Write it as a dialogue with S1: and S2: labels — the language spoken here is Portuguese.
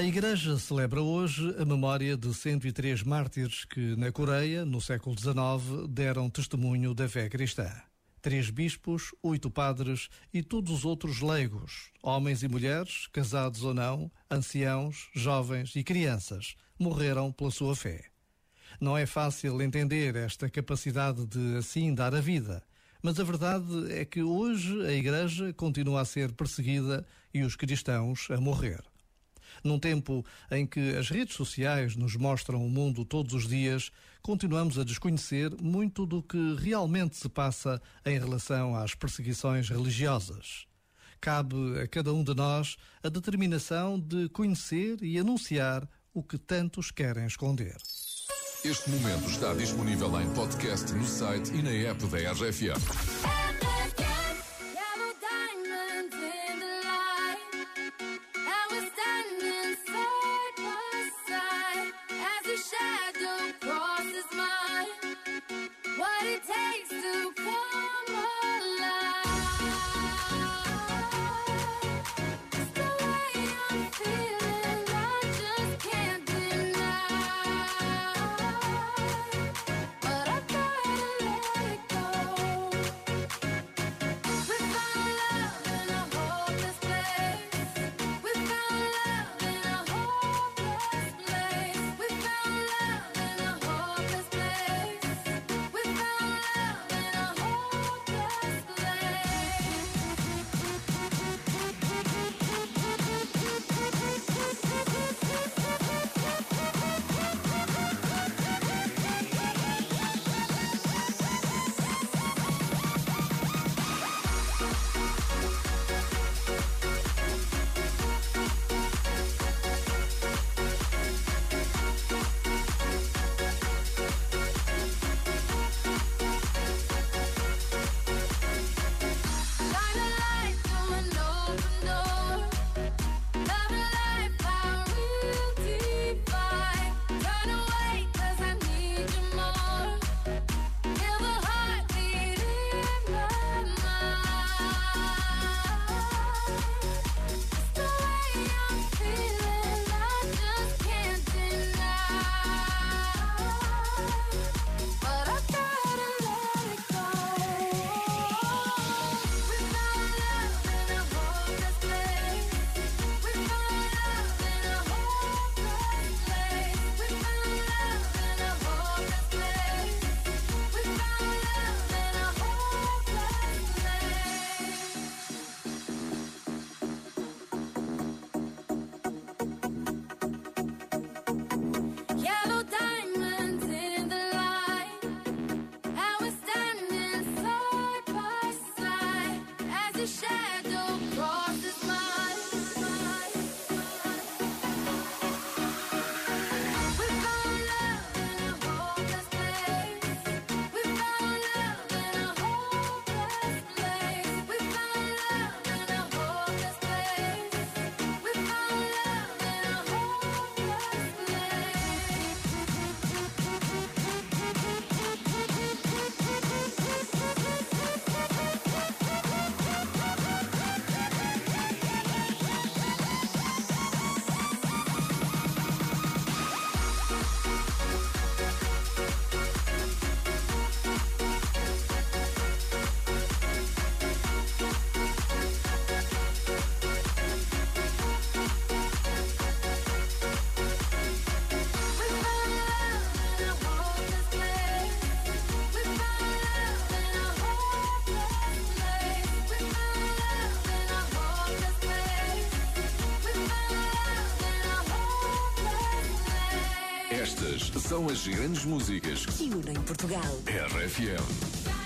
S1: A Igreja celebra hoje a memória de 103 mártires que, na Coreia, no século XIX, deram testemunho da fé cristã. Três bispos, oito padres e todos os outros leigos, homens e mulheres, casados ou não, anciãos, jovens e crianças, morreram pela sua fé. Não é fácil entender esta capacidade de assim dar a vida, mas a verdade é que hoje a Igreja continua a ser perseguida e os cristãos a morrer. Num tempo em que as redes sociais nos mostram o mundo todos os dias, continuamos a desconhecer muito do que realmente se passa em relação às perseguições religiosas. Cabe a cada um de nós a determinação de conhecer e anunciar o que tantos querem esconder.
S2: Este momento está disponível em podcast no site e na app da RFM. Estas são as grandes músicas
S3: que unem Portugal.
S2: RFM.